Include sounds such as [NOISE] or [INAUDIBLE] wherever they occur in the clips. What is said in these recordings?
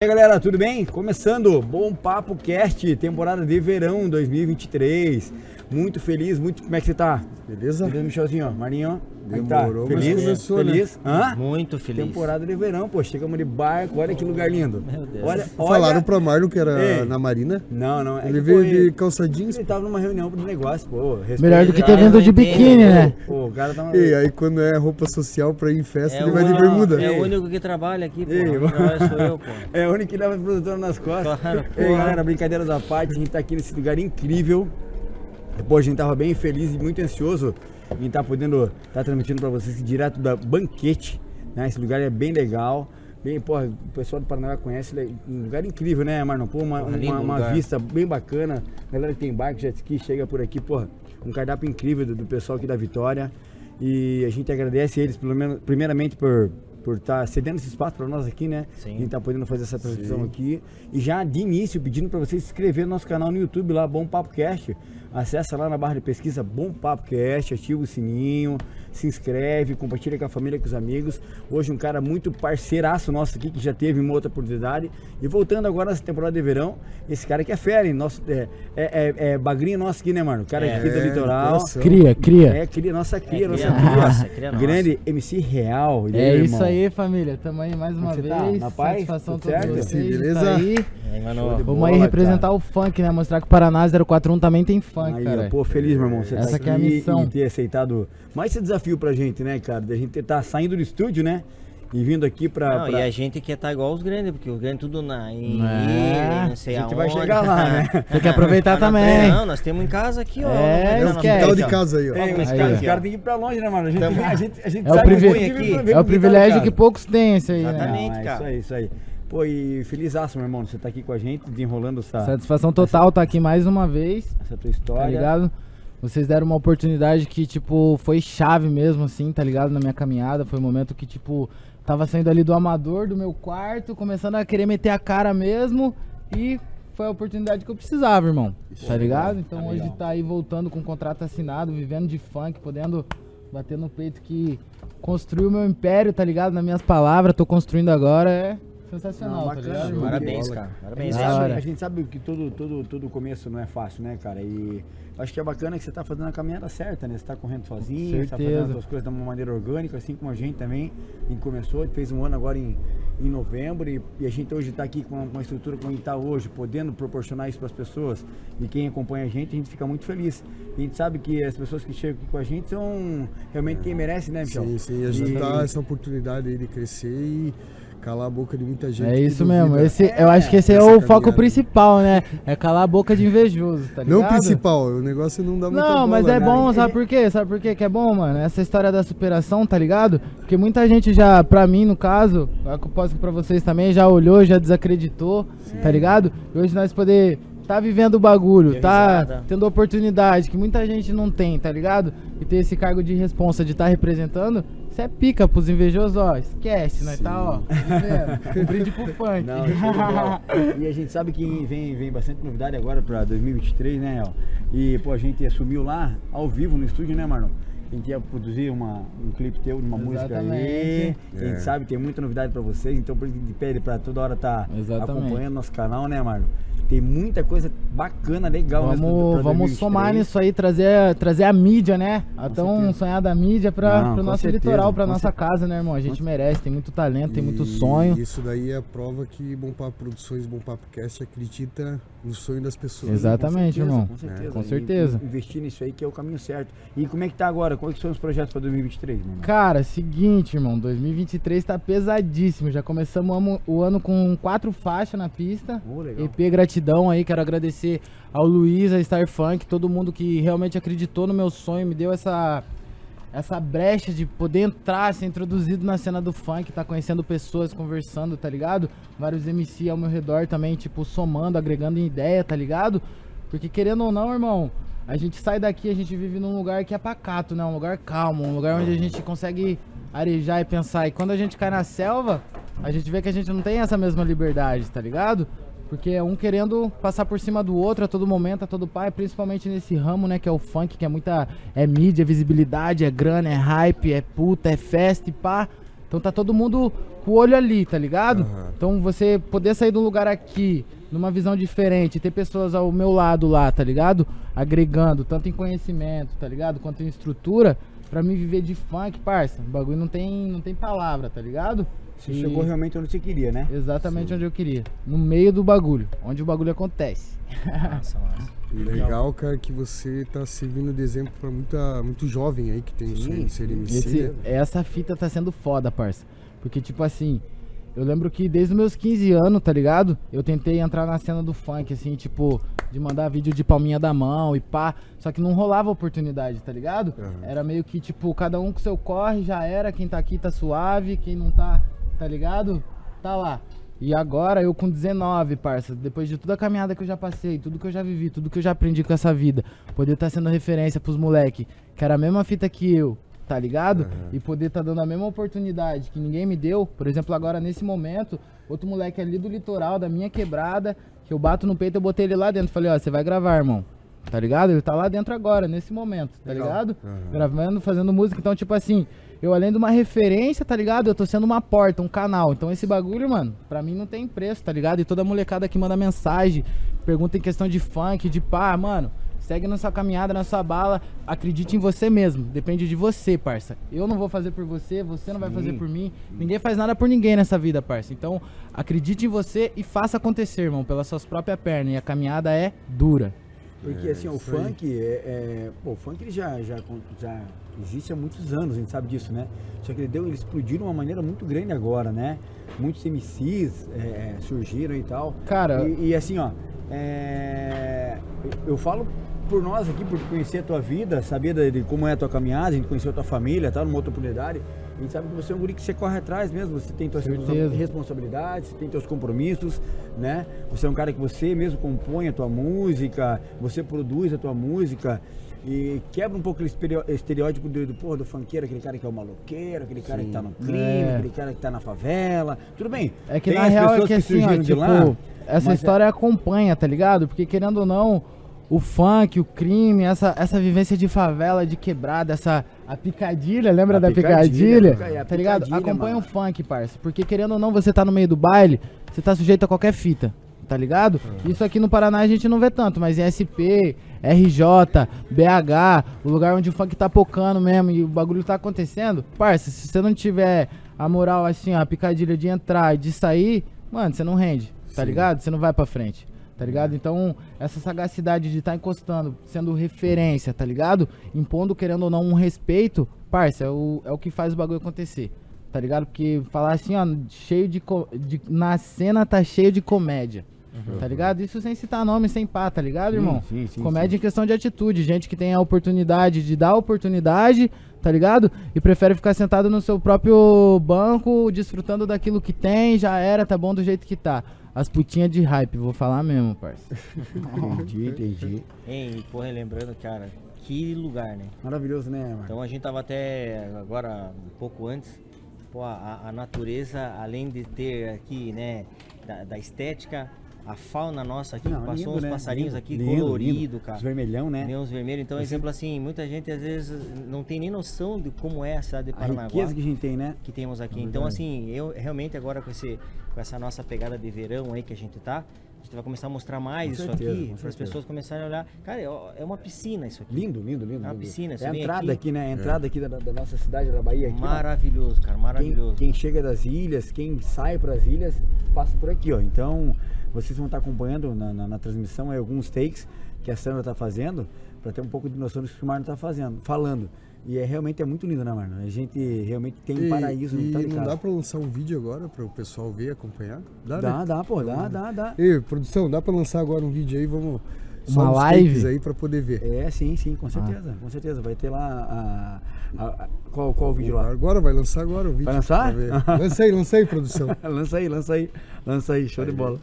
E aí galera, tudo bem? Começando, Bom Papo Cast, temporada de verão 2023. Muito feliz, muito. Como é que você tá? Beleza? Beleza, Michelzinho, ó. Marinho, como é que tá? Demorou, mas Feliz? começou, né? feliz? Hã? Muito feliz. Temporada de verão, pô. Chegamos de barco, olha que lugar lindo. Meu Deus. Olha, Falaram olha... pra Marlon que era Ei. na Marina. Não, não. É Ele que, veio pô, de ele- calça jeans. Ele tava numa reunião de negócio, pô. Melhor do que ter vindo de eu entendo. biquíni, né? Pô, o cara tá. E aí quando é roupa social pra ir em festa, É ele vai de bermuda. É o único que trabalha aqui, pô. Ei, Não [LAUGHS] trabalha sou eu, pô. É o único que leva produtor nas costas. Claro, Ei, porra. galera, brincadeiras à parte, a gente tá aqui nesse lugar incrível. Pô, a gente tava bem feliz e muito ansioso em estar podendo estar transmitindo pra vocês direto da banquete. Né? Esse lugar é bem legal. Bem, porra, o pessoal do Paraná conhece, é um lugar incrível, né, Marlon? Pô, uma, Porra, uma, uma vista bem bacana. Galera que tem barco, jet ski, chega por aqui, porra, um cardápio incrível do, do pessoal aqui da Vitória. E a gente agradece eles, pelo menos, primeiramente, por por estar cedendo esse espaço para nós aqui, né? Sim. A gente tá podendo fazer essa transmissão aqui. E já de início, pedindo para vocês se inscrever no nosso canal no YouTube lá, Bom Papo Cast. Acessa lá na barra de pesquisa Bom Papo Cast, ativa o sininho, se inscreve, compartilha com a família, com os amigos. Hoje um cara muito parceiraço nosso aqui, que já teve uma outra oportunidade. E voltando agora nessa temporada de verão, esse cara que é fera? Nosso, é, é, é, é bagrinho nosso aqui, né, mano? O cara É. aqui do É, litoral. Cria, cria. É, cria, nossa cria, É, nossa cria cria. nossa, cria nossa. Grande MC Real. É aí, isso irmão? aí, família. Tamo aí mais uma é tá? vez. Na paz? Satisfação Tudo certo? vocês. Beleza? tá aí. Aí. Vamos aí cara. representar o funk, né? Mostrar que o Paraná 041 também tem funk, Aí, cara. ó, pô, feliz, meu irmão. Você Essa tá que é a aqui missão. E ter aceitado mais esse desafio pra gente, né, cara? Da gente estar saindo do estúdio, né? E vindo aqui pra. Não, pra- e a gente quer estar igual os grandes, porque os grandes tudo na em É, ilha, não sei a gente aonde. vai chegar lá, né? [LAUGHS] Tem que aproveitar Tá na também. Não, nós temos em casa aqui, ó. É, o quintal de aqui, casa aí, ó. É, os Aí, caras caras têm que ir pra longe, né, mano? A gente, a gente, a gente É o, sai privi- do bonde vem- vem é o pro privilégio que poucos têm, isso aí, né? Exatamente. Não, é cara. isso aí, isso aí. Pô, e feliz meu irmão, você tá aqui com a gente, desenrolando essa, Satisfação total tá aqui mais uma vez, essa tua história. tá ligado? Vocês deram uma oportunidade que, tipo, foi chave mesmo, assim, tá ligado? Na minha caminhada. Foi um momento que, tipo, tava saindo ali do amador, do meu quarto, começando a querer meter a cara mesmo. E foi a oportunidade que eu precisava, irmão. Tá ligado? Então Tá hoje legal. tá aí voltando com o contrato assinado, vivendo de funk, podendo bater no peito que construiu o meu império, tá ligado? Nas minhas palavras, tô construindo agora, é sensacional, Não, tá bacana, ligado? irmão? Parabéns, cara. Parabéns. A gente- hora. A gente sabe que todo, todo, todo começo não é fácil, né, cara? E acho que é bacana que você tá fazendo a caminhada certa, né? Você tá correndo sozinho, você tá fazendo as suas coisas de uma maneira orgânica, assim como a gente também. A gente começou, fez um ano agora em, em novembro e, e a gente hoje tá aqui com uma, com uma estrutura como a gente tá hoje, podendo proporcionar isso para as pessoas. E quem acompanha a gente, a gente fica muito feliz. A gente sabe que as pessoas que chegam aqui com a gente são realmente quem merece, né, Michel? Sim, sim. A gente E- dá essa oportunidade aí de crescer e calar a boca de muita gente. É isso mesmo. Esse, eu acho que esse é Essa o caminhada. foco principal, né? É calar a boca de invejoso, tá ligado? Não o principal, o negócio não dá muita Não, mas bola, é né? bom, sabe por quê? Sabe por quê que é bom, mano? Essa história da superação, tá ligado? Porque muita gente já, pra mim no caso, eu que pra vocês também, já olhou, já desacreditou, tá ligado? E hoje nós poder tá vivendo o bagulho, tá tendo oportunidade que muita gente não tem, tá ligado? E ter esse cargo de responsa de estar representando, isso é pica pros invejosos, ó. Esquece, nós tá, ó. vivendo. Um brinde pro [LAUGHS] funk. Não, bola. e a gente sabe que vem, vem bastante novidade agora pra 2023, né, El? E, pô, a gente assumiu lá, ao vivo, no estúdio, né, Marlon? A gente ia produzir uma, um clipe teu de uma música aí. Exatamente. A gente É. sabe, tem muita novidade pra vocês, então por isso que a gente pede pra toda hora tá Exatamente. acompanhando nosso canal, né, Marlon? Tem muita coisa bacana, legal Vamos, pra vamos 2023. somar nisso aí, trazer, trazer a mídia, né? A Com tão certeza. sonhada mídia pro com nosso certeza, litoral, pra com nossa casa, né, irmão? A gente merece, tem muito talento, tem muito sonho. Isso daí é a prova que Bom Papo Produções, Bom Papo Cast acredita no sonho das pessoas. Exatamente, Com certeza, irmão. Com certeza. Com E- certeza. e Investir nisso aí que é o caminho certo. E como é que tá agora? Quais são os projetos pra 2023, mano? Cara, seguinte, irmão, 2023 tá pesadíssimo. Já começamos o ano- o ano com quatro faixas na pista. Oh, legal. EP gratidão aí, quero agradecer ao Luiz, a Star Funk, todo mundo que realmente acreditou no meu sonho, me deu essa essa brecha de poder entrar, ser introduzido na cena do funk, tá conhecendo pessoas, conversando, tá ligado? Vários MC ao meu redor também, tipo, somando, agregando ideia, tá ligado? Porque querendo ou não, irmão, a gente sai daqui, a gente vive num lugar que é pacato, né? Um lugar calmo, um lugar onde a gente consegue arejar e pensar. E quando a gente cai na selva, a gente vê que a gente não tem essa mesma liberdade, tá ligado? Porque é um querendo passar por cima do outro a todo momento, a todo pai, principalmente nesse ramo, né, que é o funk, que é muita. É mídia, é visibilidade, é grana, é hype, é puta, é festa e pá. Então tá todo mundo com o olho ali, tá ligado? Aham. Então você poder sair de um lugar aqui, numa visão diferente, ter pessoas ao meu lado lá, tá ligado? Agregando, tanto em conhecimento, tá ligado? Quanto em estrutura, pra mim viver de funk, parça. O bagulho não tem, não tem palavra, tá ligado? Você E- chegou realmente onde você queria, né? Exatamente onde eu queria. No meio do bagulho, onde o bagulho acontece. Massa, [LAUGHS] massa. E legal, cara, que você tá servindo de exemplo pra muita, muito jovem aí que tem Sim, ser sim. MC. Esse, essa fita tá sendo foda, parça. Porque, tipo assim, eu lembro que desde os meus 15 anos, tá ligado? Eu tentei entrar na cena do funk, assim, tipo, de mandar vídeo de palminha da mão e pá. Só que não rolava oportunidade, tá ligado? Aham. Era meio que, tipo, cada um com seu corre, já era. Quem tá aqui tá suave, quem não tá, tá ligado? Tá lá. E agora eu com 19, parça, depois de toda a caminhada que eu já passei, tudo que eu já vivi, tudo que eu já aprendi com essa vida, poder estar sendo referência pros moleque, que era a mesma fita que eu, tá ligado? E poder tá dando a mesma oportunidade que ninguém me deu. Por exemplo, agora nesse momento, outro moleque ali do litoral, da minha quebrada, que eu bato no peito, eu botei ele lá dentro. Falei, ó, você vai gravar, irmão. Tá ligado? Ele tá lá dentro agora, nesse momento, tá Legal. ligado? Aham. Gravando, fazendo música. Então, tipo assim, eu além de uma referência, tá ligado? Eu tô sendo uma porta, um canal. Então esse bagulho, mano, pra mim não tem preço, tá ligado? E toda molecada que manda mensagem, pergunta em questão de funk, de pá, mano. Segue na sua caminhada, na sua bala. Acredite em você mesmo. Depende de você, parça. Eu não vou fazer por você, você não vai Sim. fazer por mim. Ninguém faz nada por ninguém nessa vida, parça. Então, acredite em você e faça acontecer, irmão, pelas suas próprias pernas. E a caminhada é dura. Porque É, assim, o funk, é, é- pô, o funk ele já, já, já existe há muitos anos, a gente sabe disso, né? Só que ele, deu, ele explodiu de uma maneira muito grande agora, né? Muitos MCs é, surgiram e tal. Cara, E, e assim, ó, é, eu falo por nós aqui, por conhecer a tua vida, saber de, como é a tua caminhada, a gente conheceu a tua família, tá? Numa outra oportunidade. A gente sabe que você é um guri que você corre atrás mesmo, você tem Certeza. responsabilidades, você tem teus compromissos, né? Você é um cara que você mesmo compõe a tua música, você produz a tua música e quebra um pouco aquele estereo- estereótipo do, do, porra, do funkeiro, aquele cara que é o maloqueiro, aquele cara que tá no crime, É. aquele cara que tá na favela. Tudo bem. É que tem na real é pessoas que assim, ó, tipo, lá, essa é- história acompanha, tá ligado? Porque querendo ou não, o funk, o crime, essa, essa vivência de favela, de quebrada, essa a picadilha, lembra A da picadilha, picadilha? tá ligado? picadilha, Acompanha mano. o funk, parça. Porque querendo ou não, você tá no meio do baile, você tá sujeito a qualquer fita. Tá ligado? Isso aqui no Paraná a gente não vê tanto, mas em SP, RJ, BH, o lugar onde o funk tá pocando mesmo e o bagulho tá acontecendo, parça, se você não tiver a moral assim, ó, a picadilha de entrar e de sair, mano, você não rende, tá Sim. ligado? Você não vai pra frente, tá ligado? Então, essa sagacidade de estar encostando, sendo referência, tá ligado? Impondo, querendo ou não, um respeito, parça, é o, é o que faz o bagulho acontecer. Tá ligado? Porque falar assim, ó, cheio de, de. Na cena tá cheio de comédia. Tá ligado? Isso sem citar nome, sem pá, tá ligado, Sim, irmão? sim, sim, Comédia em questão de atitude. Gente que tem a oportunidade de dar oportunidade, tá ligado? E prefere ficar sentado no seu próprio banco, desfrutando daquilo que tem, já era, tá bom do jeito que tá. As putinhas de hype, vou falar mesmo, parça. [LAUGHS] Entendi, entendi. Hein, pô, relembrando, cara, que lugar, né? Maravilhoso, né, Marcos? Então a gente tava até agora, um pouco antes, pô, a, a natureza, alem de ter aqui, né, da, da estética, a fauna nossa aqui, Não, passou lindo, uns né? passarinhos Lindo, aqui lindo, colorido, cara. Os vermelhão, né? Meus vermelhos. Então, exemplo assim, muita gente às vezes não tem nem noção de como é a cidade de A Paranaguá riqueza que a gente tem, né? que temos aqui. É Então, assim, eu realmente agora com, esse, com essa nossa pegada de verão aí que a gente tá, a gente vai começar a mostrar mais Com isso certeza, aqui, para as pessoas começarem a olhar. Cara, é é uma piscina isso aqui. Lindo, lindo, lindo. É uma lindo. piscina, É a entrada aqui- aqui, né? A entrada aqui da, da nossa cidade, da Bahia. Aqui. Maravilhoso, cara, Quem, maravilhoso. quem chega das ilhas, quem sai para as ilhas, passa por aqui, ó. Então, vocês vão estar acompanhando na, na- na transmissão aí alguns takes que a Sandra tá fazendo, para ter um pouco de noção do que o Marlon tá fazendo, falando. E é realmente é muito lindo, né, Marlon? A gente realmente tem um E- paraíso e no tá não dá pra lançar um vídeo agora para o pessoal ver, acompanhar? Dá, Dá, né? dá, pô, dá, dá, dá. Ei, produção, dá pra lançar agora um vídeo aí, vamos... só Uma live? aí pra poder ver. É, sim, sim, Ah. com certeza, com certeza. Vai ter lá a. a- a- qual, qual o vídeo lá? Agora, vai lançar agora o vídeo. Vai lançar? lança aí, lança aí, produção. [LAUGHS] lança aí, lança aí, lança aí, show de bola.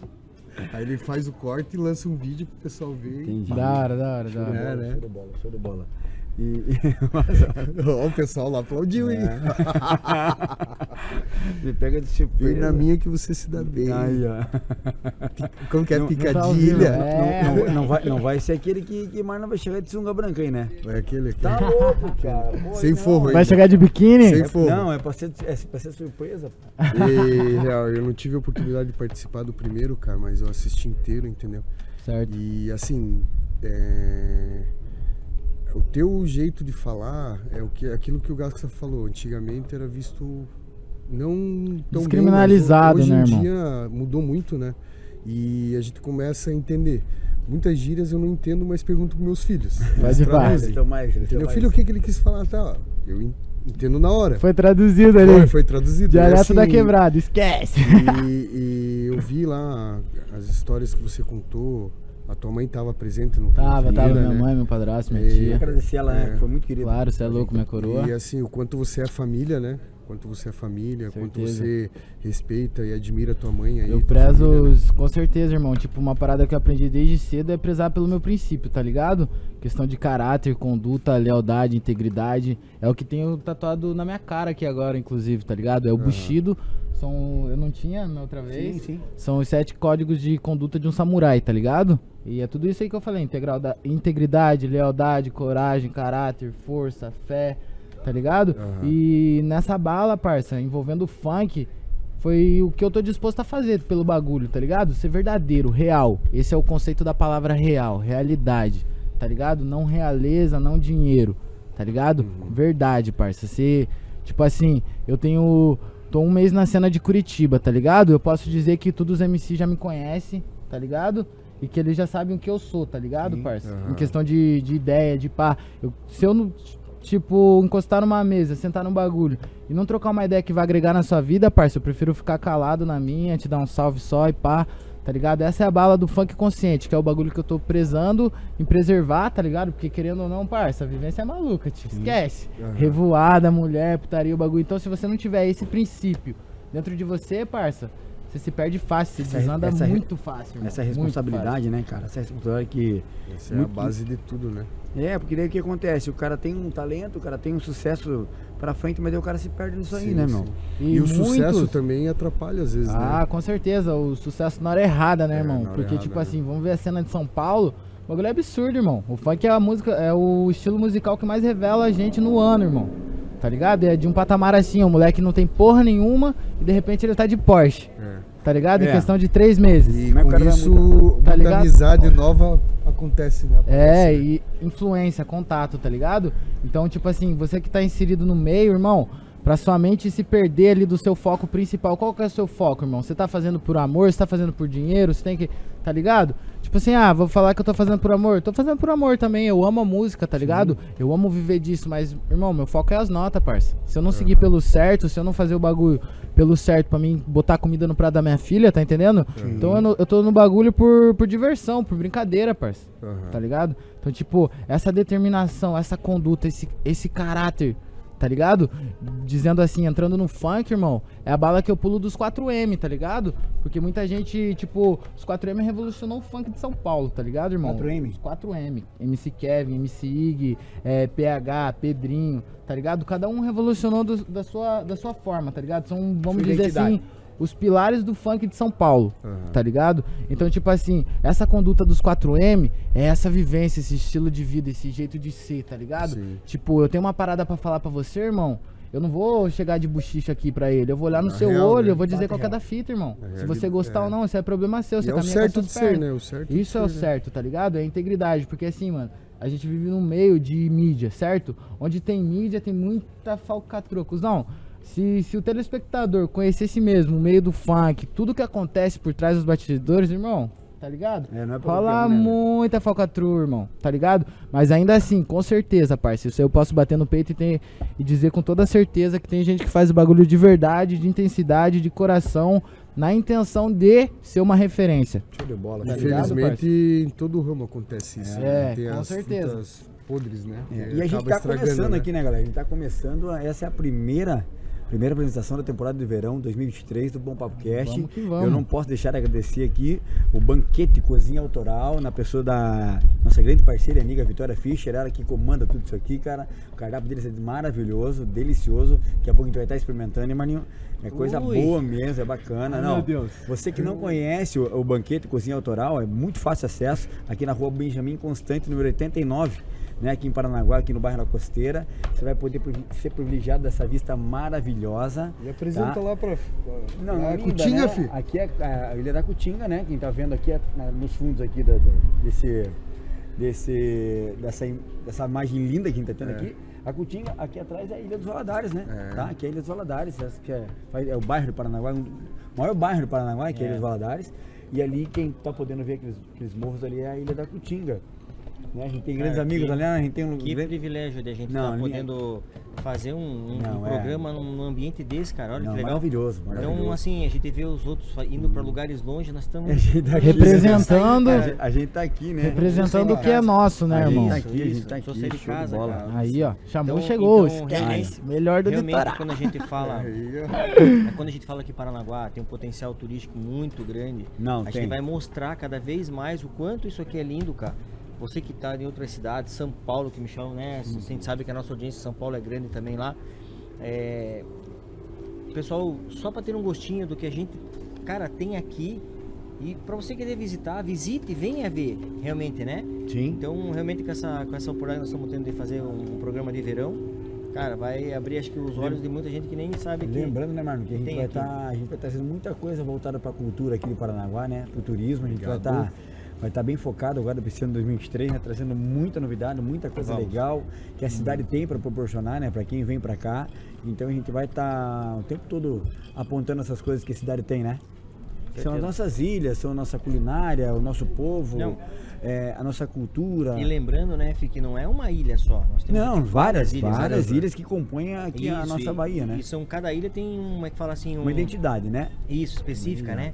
Aí ele faz o corte e lança um vídeo pro pessoal ver. Entendi. Da hora, da hora, da hora. É, né? show de bola, show de bola. E, [LAUGHS] [LAUGHS] Ó, o pessoal lá aplaudiu, hein? É. [LAUGHS] Você pega de Vem surpresa. na minha que você se dá bem. Aí, ó. Como que é Não- não tá ouvindo, picadilha? é. Não, não- não vai, não vai ser aquele que, que mais não vai chegar de sunga branca aí, né? É aquele aqui. Tá louco, cara. Pô, Sem forro, hein? Vai chegar de biquíni? Sem É- fogo. Não, é pra ser, é pra ser surpresa. pô. E, real, eu não tive a oportunidade de participar do primeiro, cara, mas eu assisti inteiro, entendeu? Certo. E assim, é, o teu jeito de falar é o que, aquilo que o Gasca falou. Antigamente era visto não tão Descriminalizado, bem, hoje né, em irmão? dia mudou muito, né? E a gente começa a entender. Muitas gírias eu não entendo, mas pergunto pros meus filhos. Vai de. Então mais, tão Filho, o que, que ele quis falar? Tá, eu en- entendo na hora. Foi traduzido ali. Foi, foi traduzido. Dialeto E, da assim, quebrada, esquece. e, e eu vi lá as histórias que você contou. A tua mãe estava presente no Tava, Vida, tava minha né? mãe, meu padrasto, minha E- tia. Agradecer ela? É. que Foi muito querida. Claro, você é louco, minha coroa. E assim, o quanto você é família, né? Quanto você é família, quanto você respeita e admira tua mãe aí. Eu prezo, família, né? com certeza, irmão. Tipo, uma parada que eu aprendi desde cedo é prezar pelo meu princípio, tá ligado? Questão de caráter, conduta, lealdade, integridade. É o que tenho tatuado na minha cara aqui agora, inclusive, tá ligado? É o Bushido. São. Eu não tinha na outra vez. Sim, sim. São os sete códigos de conduta de um samurai, tá ligado? E é tudo isso aí que eu falei: integral da, integridade, lealdade, coragem, caráter, força, fé, tá ligado? Aham. E nessa bala, parça, envolvendo o funk, foi o que eu tô disposto a fazer pelo bagulho, tá ligado? Ser verdadeiro, real. Esse é o conceito da palavra real, realidade, tá ligado? Não realeza, não dinheiro, tá ligado? Verdade, parça. Ser, tipo assim, eu tenho. Tô um mês na cena de Curitiba, tá ligado? Eu posso dizer que todos os MC já me conhecem, tá ligado? E que eles já sabem o que eu sou, tá ligado, Sim. parça? Em questão de, de ideia, de pá. Eu- se eu não, tipo, encostar numa mesa, sentar num bagulho e não trocar uma ideia que vai agregar na sua vida, parça, eu prefiro ficar calado na minha, te dar um salve só e pá. Tá ligado? Essa é a bala do funk consciente, que é o bagulho que eu tô prezando em preservar, tá ligado? Porque querendo ou não, parça, a vivência é maluca, te esquece. Aham. Revoada, mulher, putaria, o bagulho. Então, se você não tiver esse princípio dentro de você, parça, você se perde fácil, você desanda essa- muito fácil. irmão, Essa responsabilidade, né, cara? Essa responsabilidade que. Essa é a Muito- base de tudo, né? É, porque daí o que acontece? O cara tem um talento, o cara tem um sucesso pra frente, mas daí o cara se perde nisso aí, Sim, né, sim. meu? E, o muitos- sucesso também atrapalha às vezes, Ah, né? com certeza. O sucesso na hora errada, né, É, irmão? Porque, errada, tipo né? assim, vamos ver a cena de São Paulo. O bagulho é absurdo, irmão. O funk é a música, é o estilo musical que mais revela a gente no ano, irmão. Tá ligado? É de um patamar assim, o moleque não tem porra nenhuma e de repente ele tá de Porsche. É. Tá ligado? Em É. questão de três meses. E é com isso, Tá muita amizade nova acontece, né? É, Aparece, né? e influência, contato, tá ligado? Então, tipo assim, você que tá inserido no meio, irmão, pra sua mente se perder ali do seu foco principal, qual que é o seu foco, irmão? Você tá fazendo por amor, você tá fazendo por dinheiro, você tem que. Tá ligado? Tipo assim, ah, vou falar que eu tô fazendo por amor. Tô fazendo por amor também, eu amo a música, tá ligado? Eu amo viver disso, mas, irmão, meu foco é as notas, parça. Se eu não seguir pelo certo, se eu não fazer o bagulho pelo certo pra mim botar comida no prato da minha filha, tá entendendo? Então eu, eu tô no bagulho por, por diversão, por brincadeira, parça Aham. tá ligado? Então, tipo, essa determinação, essa conduta, esse, esse caráter, tá ligado? Dizendo assim, entrando no funk, irmão, é a bala que eu pulo dos 4M, tá ligado? Porque muita gente, tipo, os 4M revolucionou o funk de São Paulo, tá ligado, irmão? 4M? Os 4M. MC Kevin, MC Ig, é, PH, Pedrinho, tá ligado? Cada um revolucionou do- da, sua, da sua forma, tá ligado? São, vamos Sua dizer identidade. assim, os pilares do funk de São Paulo Aham. tá ligado? Então, tipo assim, essa conduta dos 4M é essa vivência, esse estilo de vida, esse jeito de ser, tá ligado? Sim. Tipo, eu tenho uma parada pra falar pra você, irmão. Eu não vou chegar de buchicho aqui pra ele. Eu vou olhar no Na seu real, olho, né? eu vou dizer qual que é da fita, irmão. Na Se realidade, você gostar é. ou não, isso é problema seu. E Você é o com certo de ser, né? O certo de Isso é o ser, né? certo, tá ligado? É a integridade, porque assim, mano, a gente vive num meio de mídia, certo? Onde tem mídia, tem muita falcatrua. Não, se, se o telespectador conhecesse mesmo o meio do funk, tudo que acontece por trás dos batidores, irmão, tá ligado? É, não é pra Rola né, muita falcatrua, irmão, tá ligado? Mas ainda assim, com certeza, parceiro, isso aí eu posso bater no peito e, ter, e dizer com toda certeza que tem gente que faz o bagulho de verdade, de intensidade, de coração, na intenção de ser uma referência. Show de bola. Tá ligado, Infelizmente, em todo ramo acontece isso. É, né? Tem com as certeza. podres, né? É, E a gente tá começando né? aqui, né, galera? A gente tá começando, essa é a primeira Primeira apresentação da temporada de verão 2023 do Bom Papo Cast. Vamos que vamos. Eu não posso deixar de agradecer aqui o Banquete Cozinha Autoral, na pessoa da nossa grande parceira e amiga Vitória Fischer, ela que comanda tudo isso aqui, cara. O cardápio deles é maravilhoso, delicioso. Daqui a pouco a gente vai estar experimentando, hein, Maninho? É coisa Ui. boa mesmo, é bacana. Ai, não, meu Deus. Você que não conhece o, o Banquete Cozinha Autoral, é muito fácil acesso aqui na rua Benjamin Constante, número 89 né, aqui em Paranaguá, aqui no bairro da Costeira. Você vai poder ser privilegiado dessa vista maravilhosa. E apresenta tá? lá pra. Não, a Cutinga, né? fi. Aqui é a Ilha da Cutinga, né? Quem tá vendo aqui é nos fundos aqui da- da- desse, desse, dessa, dessa imagem linda que a gente tá tendo É. aqui. A Cutinga, aqui atrás é a Ilha dos Valadares, né? É. Tá? Aqui é a Ilha dos Valadares, que é, é o bairro do Paranaguá, um- o maior bairro do Paranaguá, que é a Ilha É. dos Valadares. E ali quem tá podendo ver aqueles, aqueles morros ali é a Ilha da Cutinga. Né? A gente tem grandes Cara, amigos que- ali, né? a gente tem um Que grande- privilégio de a gente Não, estar ninguém- podendo fazer um, um- Não, um é. programa num ambiente desse, cara. Olha Não, que legal. maravilhoso, maravilhoso. Então, assim, a gente vê os outros indo para lugares longe, nós estamos. [LAUGHS] Tá Representando- A gente, a gente tá aqui, né? Representando o que é nosso, né, A gente irmão? tá aqui, a gente Isso, tá aqui. de casa, cara. Aí, ó. Chamou, Então- chegou. então, Esquece. Melhor do Realmente, litoral. quando a gente fala. [LAUGHS] É, Quando a gente fala que Paranaguá tem um potencial turístico muito grande, Não, a tem. gente vai mostrar cada vez mais o quanto isso aqui é lindo, cara. Você que está em outras cidades, São Paulo, que me chamam, né? A gente sabe que a nossa audiência em São Paulo é grande também lá. É, Pessoal, só para ter um gostinho do que a gente, cara, tem aqui. E para você querer visitar, visite e venha ver, realmente, né? Sim. Então, realmente, com essa, com essa oportunidade que nós estamos tendo de fazer um, programa de verão, cara, vai abrir, acho que, os olhos de muita gente que nem sabe que. Lembrando, né, Marno, que a gente vai estar, a gente vai trazendo muita coisa voltada para a cultura aqui do Paranaguá, né? Para o turismo, a gente vai Obrigado. estar vai estar bem focado agora para esse ano 2023, né? Trazendo muita novidade, muita coisa Vamos. legal que a cidade tem para proporcionar, né? Para quem vem para cá. Então a gente vai estar o tempo todo apontando essas coisas que a cidade tem, né? São as nossas ilhas, são a nossa culinária, o nosso povo, é, a nossa cultura. E lembrando, né, Fih, que não é uma ilha só. Não, aqui várias, ilhas, várias ilhas que compõem aqui a Isso, nossa e- Bahia, né? E são, cada ilha tem uma, como é que fala assim, um, Uma identidade, né? Isso, específica, né?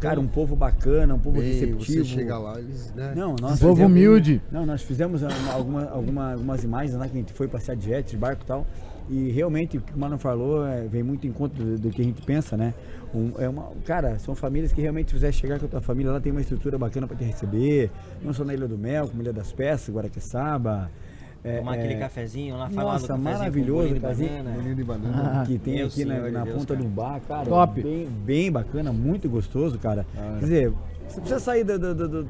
Cara, um povo bacana, um povo Bem, receptivo. você chega lá, eles, né? Não, Um nós povo fizemos- humilde. Não, nós fizemos uma- alguma, alguma, algumas imagens lá que a gente foi passear de jet, de barco e tal. E realmente o que o Mano falou é, vem muito em conta do, do que a gente pensa, né? Um- é uma, cara, são famílias que realmente se fizer chegar com a tua família, lá tem uma estrutura bacana para te receber. Não só na Ilha do Mel, como Ilha das Peças, Guaraqueçaba. É, tomar aquele é, cafezinho lá, falar Nossa, do cafezinho maravilhoso, com bolinho de banana. Bolinho de banana. Ah, que tem aqui na, Senhor de na Deus, ponta cara. do bar, cara. Top. Bem, bem bacana, muito gostoso, cara. Quer dizer, você precisa sair do, do, do, do-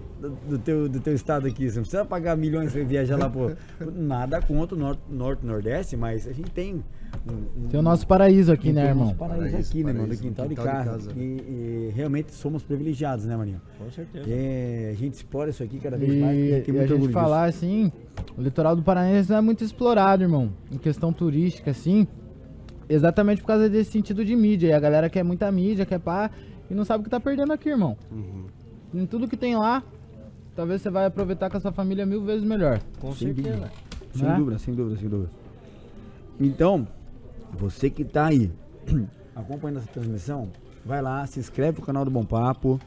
do teu, do teu estado aqui, você não precisa pagar milhões pra viajar lá pro. Nada contra o norte, norte nordeste, mas a gente tem. Um, um- Tem o nosso paraíso aqui, né, tem o irmão? nosso paraíso, Paraíso, aqui, né, irmão? Do paraíso, quintal, de quintal de casa. E, e realmente somos privilegiados, né, Marinho? Com certeza. É, a gente explora isso aqui cada E, vez mais e a gente tem e a muito gente orgulho falar assim, o litoral do Paranense não é muito explorado, irmão. Em questão turística, assim. Exatamente por causa desse sentido de mídia. E a galera quer muita mídia, quer pá, e não sabe o que tá perdendo aqui, irmão. Uhum. Em tudo que tem lá, talvez você vai aproveitar com a sua família mil vezes melhor. Com Sem certeza. dúvida. Sem Né? dúvida, sem dúvida, sem dúvida. Então, você que tá aí [CLEARS THROAT] acompanhando essa transmissão, vai lá, se inscreve no canal do Bom Papo,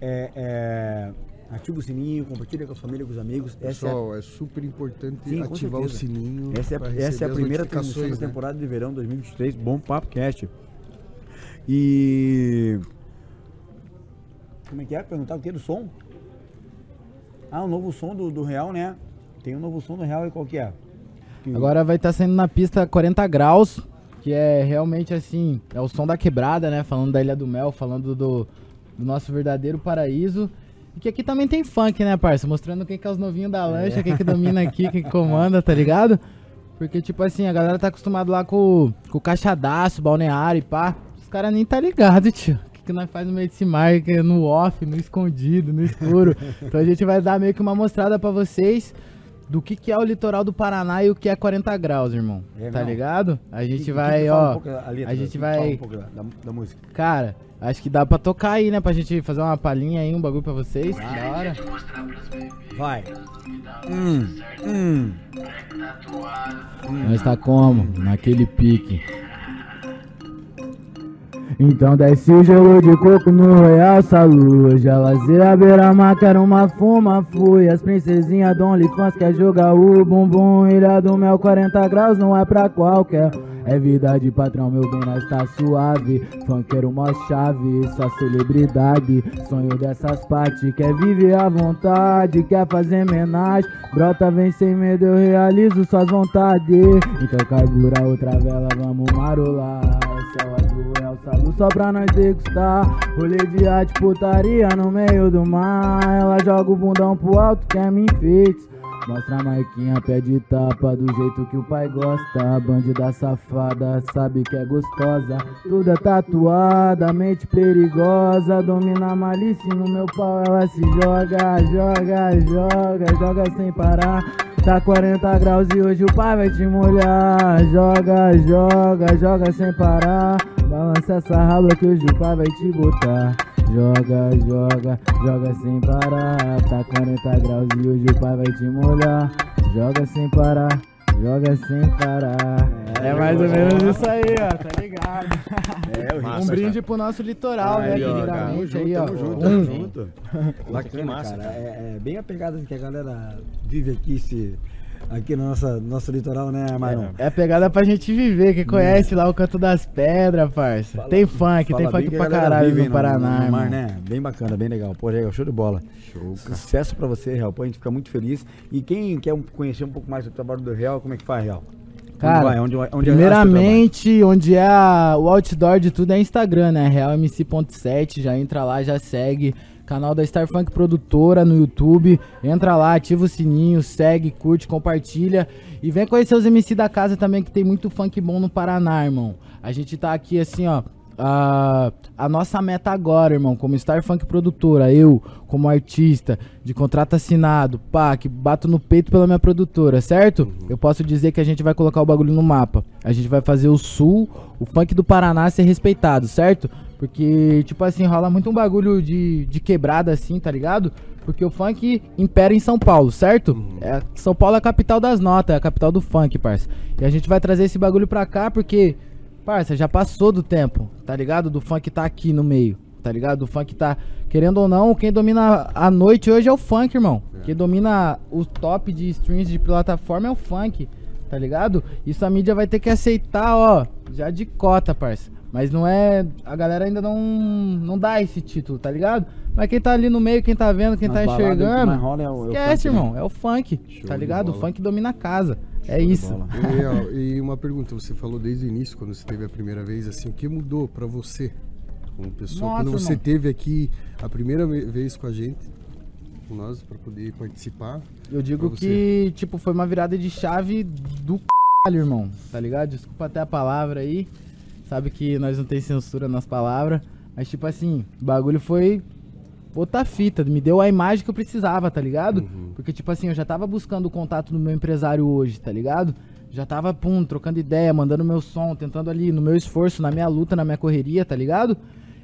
é, é, ativa o sininho, compartilha com a família, com os amigos. Essa é Pessoal, é super importante Sim, ativar o sininho. Essa é, essa é a primeira transmissão da né? temporada de verão 2023, Bom Papo Cast. E. Como é que é? Perguntar o que do som? Ah, o novo som do, do Real, né? Tem um novo som do Real e qual que é? Que- Agora vai estar saindo na pista 40 graus, que é realmente assim, é o som da quebrada, né? Falando da Ilha do Mel, falando do, do nosso verdadeiro paraíso. E que aqui também tem funk, né, parça? Mostrando quem que é os novinhos da lancha, quem que domina aqui, quem que [LAUGHS] comanda, tá ligado? Porque, tipo assim, a galera tá acostumado lá com, com o caixadaço, balneário e pá. Os caras nem tá ligado, tio. Que, nós faz no meio desse mar, que é no off, no escondido, no escuro. [LAUGHS] então a gente vai dar meio que uma mostrada pra vocês do que, que é o litoral do Paraná e o que é 40 graus, irmão. É, tá não. ligado? A gente que- vai, que um ó. pouco a letra, a gente vai. um pouco da, da- música. Cara, acho que dá pra tocar aí, né? Pra gente fazer uma palhinha aí, um bagulho pra vocês. Ah. Da hora. Vai. Hum, hum. Nós tá como? Naquele pique. Então desce o gelo de coco no Royal Salu Geladeira beira-mar, quero uma fuma, fui As princesinhas do OnlyFans quer jogar o bumbum Ilha do Mel, 40 graus, não é pra qualquer É vida de patrão, meu bem, nós tá suave. Funkeiro mó chave, só celebridade. Sonho dessas partes, quer viver à vontade, quer fazer menagem. Brota, vem sem medo, eu realizo suas vontades. Então carbura outra vela, vamos marolar. É céu azul, é o salu só pra nós degustar. Rolê de arte, putaria no meio do mar. Ela joga o bundão pro alto, quer me enfeite. Mostra a marquinha, pede tapa do jeito que o pai gosta. Bandida safada, sabe que é gostosa. Tudo é tatuada, mente perigosa. Domina a malícia no meu pau, ela se joga, joga, joga, joga sem parar. Tá 40 graus e hoje o pai vai te molhar. Joga, joga, joga sem parar. Balança essa raba que hoje o pai vai te botar. Joga, joga, joga sem parar. Tá 40 graus e hoje o pai vai te molhar. Joga sem parar, joga sem parar. É, mais ou menos isso aí, ó, tá ligado? É, o um brinde pro nosso litoral, né? Primeiramente Tamo aí, junto, ó. tamo junto, tamo junto. que Bacana, massa, cara. cara. É, é bem a pegada que a galera vive aqui, esse, aqui no nosso, nosso litoral, né, Marão? É a pegada pra gente viver. Quem conhece lá o Canto das Pedras, parça. tem funk, tem Fala funk que pra caralho vive no Paraná, no mar, né? Bem bacana, bem legal. Pô, legal, show de bola. Show. Sucesso pra você, Real. Pô, a gente fica muito feliz. E quem quer conhecer um pouco mais do trabalho do Real, como é que faz, Real? Cara, onde vai? Onde, onde Primeiramente, onde é a- o outdoor de tudo é Instagram, né? RealMC.7, já entra lá, já segue. Canal da Star Funk Produtora no YouTube. Entra lá, ativa o sininho, segue, curte, compartilha. E vem conhecer os MC da casa também, que tem muito funk bom no Paraná, irmão. A gente tá aqui assim, ó. A, a nossa meta agora, irmão, como Star Funk produtora, eu, como artista, de contrato assinado, pá, que bato no peito pela minha produtora, certo? Eu posso dizer que a gente vai colocar o bagulho no mapa. A gente vai fazer o sul, o funk do Paraná ser respeitado, certo? Porque, tipo assim, rola muito um bagulho de, de quebrada assim, tá ligado? Porque o funk impera em São Paulo, certo? É, São Paulo é a capital das notas, é a capital do funk, parça. E a gente vai trazer esse bagulho pra cá porque Parça, já passou do tempo, tá ligado? Do funk tá aqui no meio, tá ligado? Do funk tá, querendo ou não, quem domina a noite hoje é o funk, irmão. Quem domina o top de streams de plataforma é o funk, tá ligado? Isso a mídia vai ter que aceitar, ó, já de cota, parça. Mas não é. A galera ainda não, não dá esse título, tá ligado? Mas quem tá ali no meio, quem tá vendo, quem Nas tá enxergando. rola é o- é o esquece, funk, né? irmão. É o funk, Show tá ligado? O funk domina a casa. é de isso. bola. E, ó, e uma pergunta, você falou desde o início, quando você teve a primeira vez, assim, o que mudou pra você como pessoa? Nossa, quando você irmão. teve aqui a primeira ve- vez com a gente, com nós, pra poder participar, Eu digo que, tipo, foi uma virada de chave do c, irmão. Tá ligado? Desculpa até a palavra aí. Sabe que nós não tem censura nas palavras. Mas, tipo assim, o bagulho foi outra fita. Me deu a imagem que eu precisava, tá ligado? Porque, tipo assim, eu já tava buscando o contato do meu empresário hoje, tá ligado? Já tava, pum, trocando ideia, mandando meu som, tentando ali, no meu esforço, na minha luta, na minha correria, tá ligado?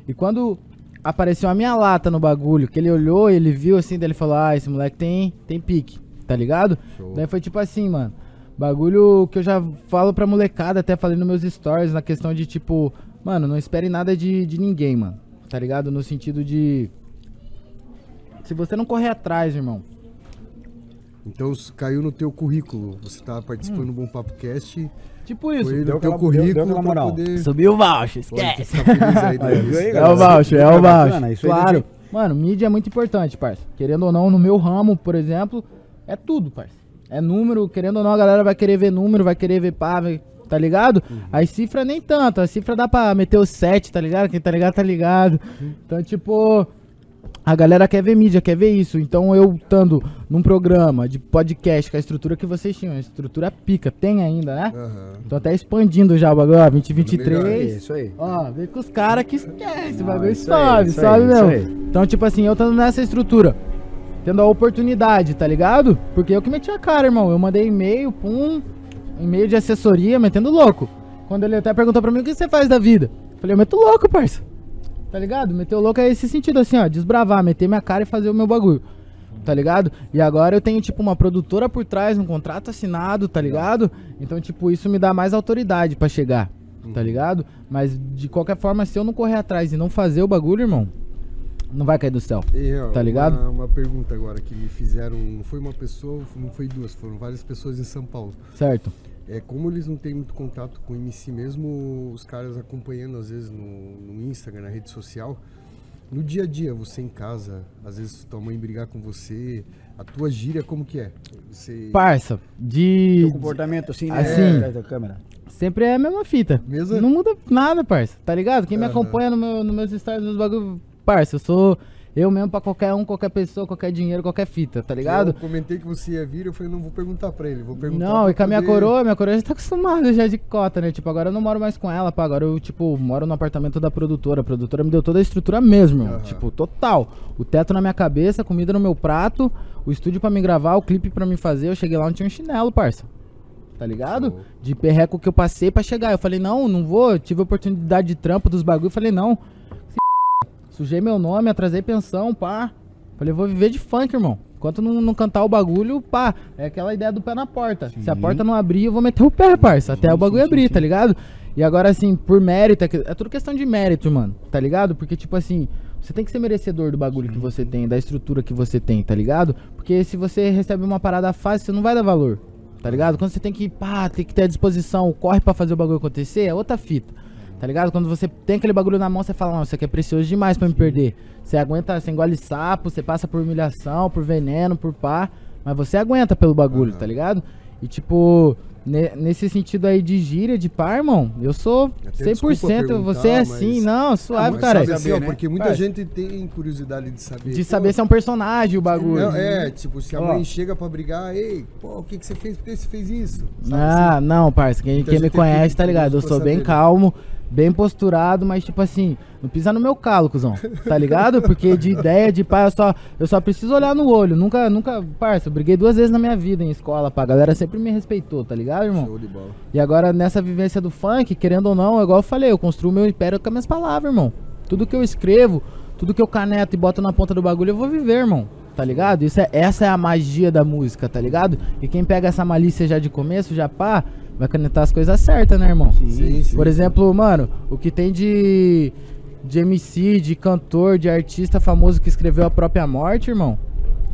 E quando apareceu a minha lata no bagulho, que ele olhou, ele viu assim, daí ele falou, ah, esse moleque tem, tem pique, tá ligado? Show. Daí foi tipo assim, mano, bagulho que eu já falo pra molecada, até falei nos meus stories, na questão de tipo, mano, não espere nada de, de ninguém, mano, tá ligado? No sentido de... Se você não correr atrás, irmão, então caiu no teu currículo, você tá participando do Bom Papo Cast, tipo isso. foi deu no teu aquela- deu- currículo deu pra moral. poder... Subiu o voucher, esquece. aí, [LAUGHS] Denis. É o voucher, é o Bacana, voucher. Claro. Mano, mídia é muito importante, parça. Querendo ou não, no meu ramo, por exemplo, é tudo, parça. É número, querendo ou não, a galera vai querer ver número, vai querer ver pá, vai- tá ligado? As cifras nem tanto, a cifra dá pra meter o 7, tá ligado? Quem tá ligado, tá ligado. Então, tipo, a galera quer ver mídia, quer ver isso. Então, eu estando num programa de podcast com a estrutura que vocês tinham, a estrutura pica, tem ainda, né? Aham. Tô até expandindo já o bagulho, ó, 2023. Melhor, É isso aí. Ó, vem com os caras que esquece, o bagulho sobe, sobe mesmo. Então, tipo assim, eu estando nessa estrutura, tendo a oportunidade, tá ligado? Porque eu que meti a cara, irmão. Eu mandei e-mail, pum, e-mail de assessoria, metendo louco. Quando ele até perguntou pra mim o que você faz da vida. Eu falei, eu meto louco, parça. Tá ligado? Meter o louco é esse sentido assim, ó, desbravar, meter minha cara e fazer o meu bagulho. Tá ligado? E agora eu tenho, tipo, uma produtora por trás, um contrato assinado, tá ligado? Então, tipo, isso me dá mais autoridade pra chegar, tá ligado? Mas, de qualquer forma, se eu não correr atrás e não fazer o bagulho, irmão, não vai cair do céu. E, ó, Tá ligado? Uma, uma pergunta agora que me fizeram, não foi uma pessoa, não foi duas, foram várias pessoas em São Paulo. Certo? É, como eles não têm muito contato com o MC, mesmo os caras acompanhando às vezes no, no Instagram, na rede social, no dia a dia, você em casa, às vezes tua mãe brigar com você, a tua gíria como que é? Você... Parça, de. Teu comportamento assim, né? Assim. Atrás da câmera. Sempre é a mesma fita. Mesmo? Não muda nada, parça. Tá ligado? Quem me acompanha no meu, nos meus stories, nos bagulho. Parça, eu sou eu mesmo pra qualquer um, qualquer pessoa, qualquer dinheiro, qualquer fita, tá ligado? Eu comentei que você ia vir, eu falei, não vou perguntar pra ele, vou perguntar Não, e com a minha coroa, minha coroa já tá acostumada já de cota, né? Tipo, agora eu não moro mais com ela, pá. Agora eu, tipo, moro no apartamento da produtora. A produtora me deu toda a estrutura mesmo. Aham. Tipo, total. O teto na minha cabeça, comida no meu prato, o estúdio pra me gravar, o clipe pra me fazer. Eu cheguei lá, não tinha um chinelo, parça. Tá ligado? Show. De perreco que eu passei pra chegar. Eu falei, não, não vou. Tive oportunidade de trampo dos bagulho. Eu falei, não. Sujei meu nome, atrasei pensão, pá. Falei, vou viver de funk, irmão. Enquanto não, não cantar o bagulho, pá. É aquela ideia do pé na porta. Se a Sim. porta não abrir, eu vou meter o pé, parça. Até o bagulho sim, abrir, sim, tá ligado? E agora, assim, por mérito, é, é tudo questão de mérito, mano. Tá ligado? Porque, tipo assim, você tem que ser merecedor do bagulho que você tem, da estrutura que você tem, tá ligado? Porque se você recebe uma parada fácil, você não vai dar valor. Tá ligado? Quando você tem que, pá, tem que ter a disposição, corre pra fazer o bagulho acontecer, é outra fita. Tá ligado? Quando você tem aquele bagulho na mão, você fala, não, isso aqui é precioso demais pra me perder. Você aguenta, você engole sapo, você passa por humilhação, por veneno, por pá. Mas você aguenta pelo bagulho, Aham. tá ligado? E tipo, ne- nesse sentido aí de gíria, de pá, irmão, eu sou Até 100%, desculpa você é assim, mas- não, suave, Mas cara. sabe assim, ó, Saber, né? porque muita gente tem curiosidade de saber. De pô, saber se é um personagem o bagulho. Não, é, tipo, se a Ó. mãe chega pra brigar, ei, pô, o que, que você fez? Por que você fez isso? Sabe Ah, assim? não, parça. Quem, quem me conhece, tá ligado? Eu sou bem saber. calmo, bem posturado, mas tipo assim, não pisa no meu calo, cuzão. Tá ligado? Porque de ideia, de pá, eu só, eu só preciso olhar no olho. Nunca, nunca, parça, eu briguei duas vezes na minha vida em escola, pá. A galera sempre me respeitou, tá ligado, irmão? Show de bola. E agora, nessa vivência do funk, querendo ou não, igual eu falei, eu construo meu império com as minhas palavras, irmão. Tudo que eu escrevo, tudo que eu caneto e boto na ponta do bagulho, eu vou viver, irmão. Tá ligado? Isso é, essa é a magia da música, tá ligado? E quem pega essa malícia já de começo, já pá, vai canetar as coisas certas, né, irmão? Sim, sim. Por exemplo, mano, o que tem de, de MC, de cantor, de artista famoso que escreveu a própria morte, irmão.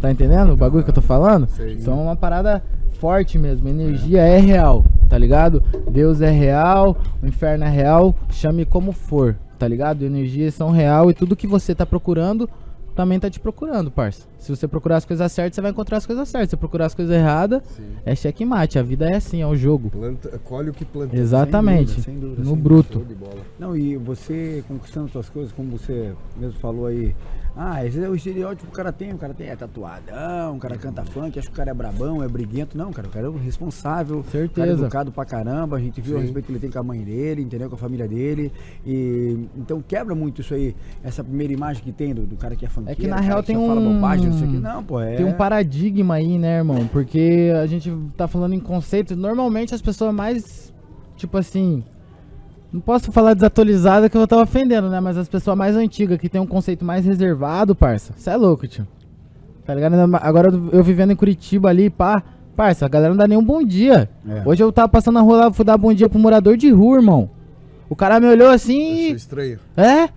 Tá entendendo o bagulho que eu tô falando? Sei. Então é uma parada forte mesmo. Energia é. real, tá ligado? Deus é real, o inferno é real, chame como for, tá ligado? Energias são real e tudo que você tá procurando também tá te procurando, parça. Se você procurar as coisas certas, você vai encontrar as coisas certas. Se você procurar as coisas erradas, Sim. é checkmate. A vida é assim, é o jogo. Planta, colhe o que planta. Exatamente. sem dúvida, no sem bruto. Show de bola. Não, e você conquistando suas coisas, como você mesmo falou aí. Ah, esse é o estereótipo que o cara tem. O cara tem é tatuadão, o cara canta funk, acha que o cara é brabão, é briguento. Não, cara, o cara é responsável. O cara é Certeza. educado pra caramba. A gente viu o Sim. respeito que ele tem com a mãe dele, entendeu? Com a família dele. E então quebra muito isso aí, essa primeira imagem que tem do, do cara que é funkeiro. que na real tem só fala um- bobagem, não sei o que. Não, pô, é. Tem um paradigma aí, né, irmão? Porque a gente tá falando em conceito. Normalmente as pessoas mais. Tipo assim. Não posso falar desatualizada que eu tava ofendendo, né? Mas as pessoas mais antigas que tem um conceito mais reservado, parça. Você é louco, tio. Tá ligado? Agora eu vivendo em Curitiba ali, pá. Parça, a galera não dá nem um bom dia. É. Hoje eu tava passando na rua lá, fui dar bom dia pro morador de rua, irmão. O cara me olhou assim Achou e. estranho. É?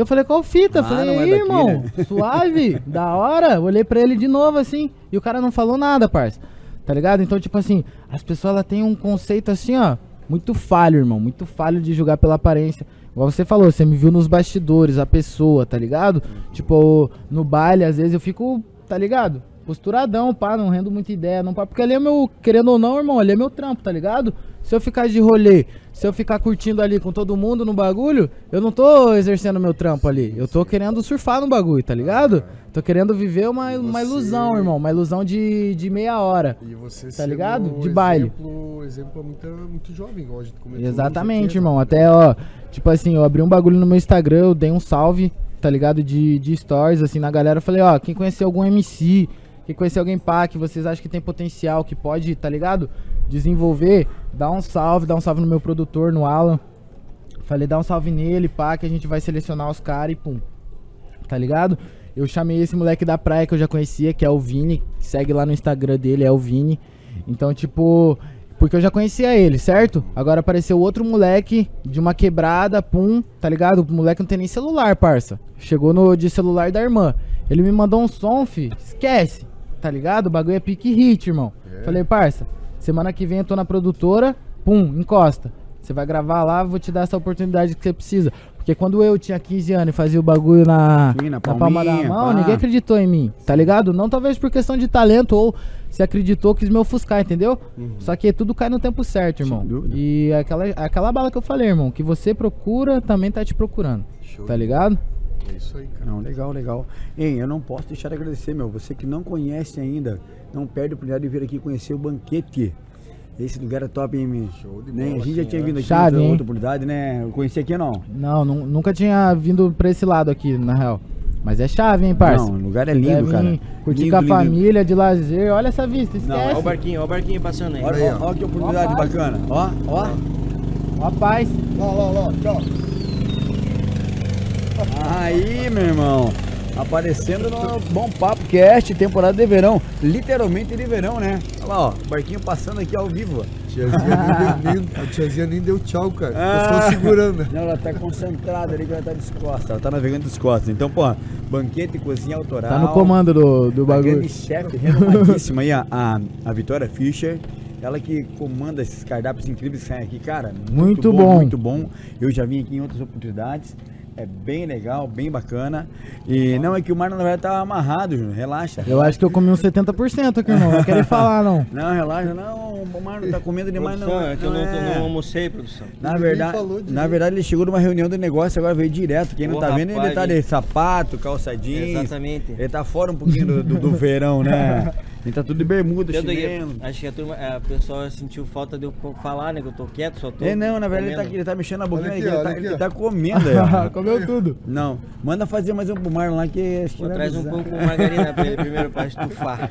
Eu falei, qual fita? Ah, falei, é "Ih, daqui, irmão, né?" suave, [LAUGHS] da hora. Olhei pra ele de novo assim, e o cara não falou nada, parça. Tá ligado? Então, tipo assim, as pessoas ela têm um conceito assim, ó, muito falho, irmão, muito falho de julgar pela aparência. Igual você falou, você me viu nos bastidores, a pessoa, tá ligado? Tipo, no baile, às vezes eu fico, tá ligado? Posturadão, pá, não rendo muita ideia, não pá. Porque ali é meu, querendo ou não, irmão, ali é meu trampo, tá ligado? Se eu ficar de rolê, se eu ficar curtindo ali com todo mundo no bagulho, eu não tô exercendo meu trampo ali. Eu tô querendo surfar no bagulho, tá ligado? Tô querendo viver uma, uma ilusão, irmão. Uma ilusão de, de meia hora. E você Tá ligado? De exemplo- baile. Exemplo muito, muito jovem, igual a gente comentou. Exatamente, irmão. Até, ó, tipo assim, eu abri um bagulho no meu Instagram, eu dei um salve, tá ligado? De, de stories, assim, na galera. Eu falei, ó, quem conhecer algum MC, quem conhecer alguém pá, que vocês acham que tem potencial, que pode, tá ligado? Desenvolver, dá um salve, dá um salve no meu produtor, no Alan. Falei, dá um salve nele, pá, que a gente vai selecionar os caras e pum. Tá ligado? Eu chamei esse moleque da praia que eu já conhecia, que é o Vini. Segue lá no Instagram dele, é o Vini. Então, tipo, porque eu já conhecia ele, certo? Agora apareceu outro moleque de uma quebrada, pum, tá ligado? O moleque não tem nem celular, parça. Chegou no de celular da irmã. Ele me mandou um som, fi. Esquece, tá ligado? O bagulho é pique hit, irmão. É. Falei, parça, Semana que vem eu tô na produtora, pum, encosta. Você vai gravar lá, vou te dar essa oportunidade que você precisa. Porque quando eu tinha 15 anos e fazia o bagulho na, Sim, na na palma da mão, pá. ninguém acreditou em mim, tá ligado? Não talvez por questão de talento ou se acreditou, quis me ofuscar, entendeu? Só que tudo cai no tempo certo, irmão. Uhum. E aquela, aquela bala que eu falei, irmão, que você procura também tá te procurando. Show Tá ligado? É isso aí, cara. Não, legal, legal. Hein, eu não posso deixar de agradecer, meu. Você que não conhece ainda, não perde a oportunidade de vir aqui conhecer o banquete. Esse lugar é top, hein, meu? Show de Né? bola, A gente já tinha vindo aqui Chave, outra, outra oportunidade, né? Eu conheci aqui não? Não, nu- nunca tinha vindo pra esse lado aqui, na real. Mas é chave, hein, parça? Não, o lugar é lindo, vir cara. Curtir Lindo, com a lindo. família, de lazer. Olha essa vista, Não, esquece. Olha o barquinho, olha o barquinho passando aí. Olha, Aí, ó, ó. ó que oportunidade Ó, bacana. Ó, ó. Ó a paz. Lá, lá, lá, tchau. Aí, meu irmão. Aparecendo no Bom Papo Cast, temporada de verão. Literalmente de verão, né? Olha lá, ó. Barquinho passando aqui ao vivo. Tiazinha nem deu, nem- a tiazinha nem deu tchau, cara. Ah. Só segurando. Não, ela tá concentrada ali que ela tá descosta. Ela tá navegando descosta. Então, pô, banquete e cozinha autoral. Tá no comando do, do A bagulho. grande chefe renomadíssima [LAUGHS] aí, a, a, a Vitória Fischer. Ela que comanda esses cardápios incríveis que saem aqui, cara. Muito bom. Muito bom. Eu já vim aqui em outras oportunidades. É bem legal, bem bacana. E não é que o mar na verdade tá amarrado, Júnior. Relaxa. Eu acho que eu comi uns 70% aqui, irmão. Não querer falar, não. [LAUGHS] Não, relaxa, não. O mar não tá comendo demais, não. Produção, é que eu não, é. não almocei, produção. Na verdade, falou na verdade, ele chegou numa reunião de negócio, agora veio direto. Quem não Ô, tá vendo, ele rapaz, tá de sapato, calça jeans. Exatamente. Ele tá fora um pouquinho do, do, do verão, né? [LAUGHS] Ele tá tudo de bermuda, Eu dei- chinelo. acho que a turma, a pessoa sentiu falta de eu falar, né? Que eu tô quieto, só tô. É, não, na verdade ele tá, ele tá mexendo a boquinha, aqui, ele, tá, aqui, ele tá comendo [LAUGHS] aí, ó. Comeu tudo. Não, manda fazer mais um pro Marlon lá que acho que Pô, traz um pão com margarina pra ele [LAUGHS] primeiro pra estufar.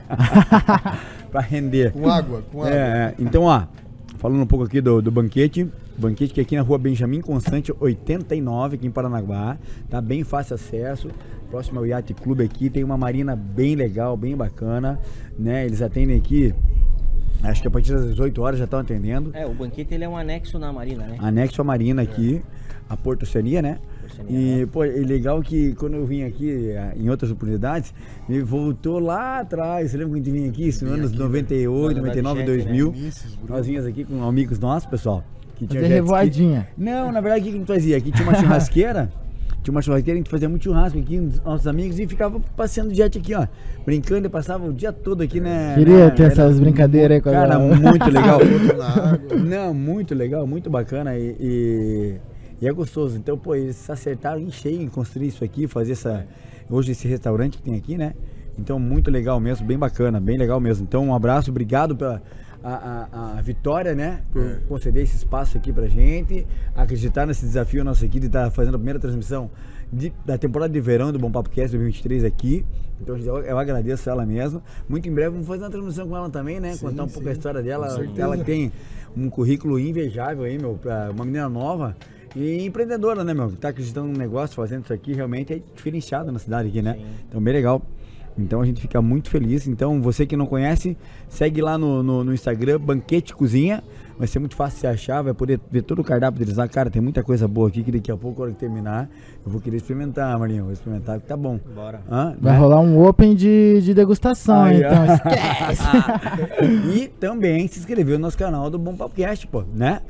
pra render. Com água, com água. É, é. então, ó, falando um pouco aqui do, do banquete. Banquete que é aqui na rua Benjamin Constante, 89, aqui em Paranaguá. Tá bem fácil acesso. Próximo ao Yacht Clube aqui. Tem uma marina bem legal, bem bacana. Né? Eles atendem aqui. Acho que a partir das 18 horas já estão atendendo. É, o banquete ele é um anexo na marina, né? Anexo à marina aqui, a Porto Oceania, né? Oceania, E, pô, é legal que quando eu vim aqui eh, em outras oportunidades, me voltou lá atrás. Você lembra quando a gente vinha aqui? Nos anos 98, Banda da 99, Bichete, né? 2000. Vinícius, Bruno. Nós vinhamos aqui com amigos nossos, pessoal. Que tinha Fazer ski. revoadinha. Não, na verdade, o que que a gente fazia? Aqui tinha uma [LAUGHS] churrasqueira. Tinha uma churrasqueira, a gente fazia muito churrasco aqui, com os nossos amigos, e ficava passeando jet aqui, ó. Brincando e passava o dia todo aqui, né? Queria né? ter Era essas brincadeiras aí com a Cara, galera. muito legal. [LAUGHS] Não, muito legal, muito bacana e, e, e é gostoso. Então, pô, eles se acertaram em cheio em construir isso aqui, fazer essa. Hoje esse restaurante que tem aqui, né? Então, muito legal mesmo, bem bacana, bem legal mesmo. Então, um abraço, obrigado pela a, a, a Vitória, né? Por É. conceder esse espaço aqui pra gente, acreditar nesse desafio nosso aqui de estar fazendo a primeira transmissão de- da temporada de verão do Bom Papo Cast 2023 aqui. Então eu, eu agradeço ela mesmo. Muito em breve vamos fazer uma transmissão com ela também, né? Sim, Contar um pouco sim. a história dela. Ela tem um currículo invejável aí, meu, pra uma menina nova e empreendedora, né, meu? Tá acreditando no negócio, fazendo isso aqui, realmente é diferenciado na cidade aqui, né? Sim. Então, bem legal. Então a gente fica muito feliz. Então, você que não conhece, segue lá no, no, no Instagram, Banquete Cozinha. Vai ser muito fácil de achar, vai poder ver todo o cardápio deles lá. Cara, tem muita coisa boa aqui que daqui a pouco, hora que terminar, eu vou querer experimentar, Marinho. Vou experimentar que tá bom. Bora. Hã? Vai Né? rolar um open de, de degustação, Aí, então ó. esquece. [LAUGHS] e também se inscrever no nosso canal do Bom Papo Cast, pô, né?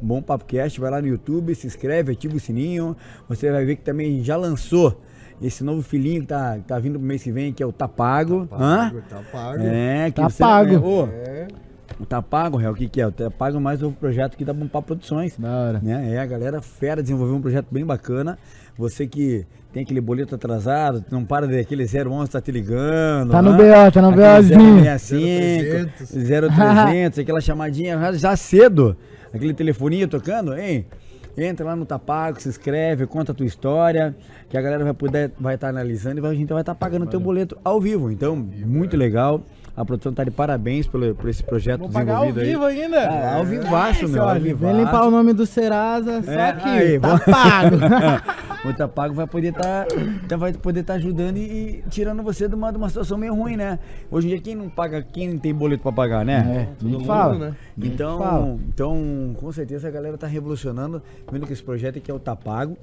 Bom Papo Cast, vai lá no YouTube, se inscreve, ativa o sininho. Você vai ver que também já lançou esse novo filhinho que tá, que tá vindo pro mês que vem, que é o Tapago. Hã? Pago, Tá pago. É, que Tá você- pago. é, ô, É. o Tapago, Real, o que que é? O Tapago é mais novo projeto aqui da Bom Papo Produções. Da hora. Né? É, a galera fera desenvolveu um projeto bem bacana. Você que tem aquele boleto atrasado, não para de aquele 011 tá te ligando. Tá no hã? BO, tá no BOzinho. 065, 0300, aquela chamadinha já- já cedo, aquele telefoninho tocando, hein? Entra lá no Tapago, se inscreve, conta a tua história, que a galera vai poder vai estar analisando e a gente vai estar pagando o teu boleto ao vivo. Então, muito legal. A produção tá de parabéns pelo, por esse projeto Vou pagar ao desenvolvido vivo aí. ainda. Ah, ao vivaço, meu, ao vivaço. Vem limpar o nome do Serasa, só É, que aí, tá vou- pago. [LAUGHS] o Tapago vai poder estar vai poder estar ajudando e, e tirando você de uma, de uma situação meio ruim, né? Hoje em dia quem não paga, quem não tem boleto pra pagar, né? É, me mundo, fala. né? Então, Fala. então, com certeza a galera tá revolucionando, vendo que esse projeto aqui é o Tapago,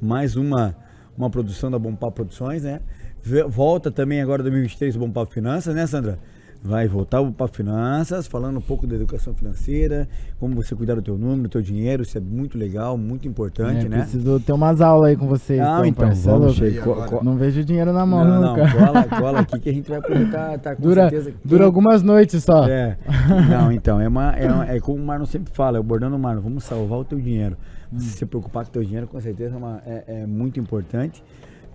mais uma uma produção da Bom Papo Produções, né? Volta também agora 2023 o Bom Papo Finanças, né, Sandra? vai voltar para finanças, falando um pouco da educação financeira, como você cuidar do teu número, do teu dinheiro, isso é muito legal, muito importante, É, né? Preciso ter umas aulas aí com vocês. Não, então, parceiro. vamos, Não vejo dinheiro na mão Não, não, nunca. cola, cola aqui que a gente vai aproveitar, tá com [LAUGHS] Dura, certeza. dura quem- algumas noites só. É. Não, então, é, uma, é, uma- é como o Marlon sempre fala, é o bordão do Marlon, vamos salvar o teu dinheiro. Se se preocupar com o teu dinheiro, com certeza é, uma- é- é muito importante,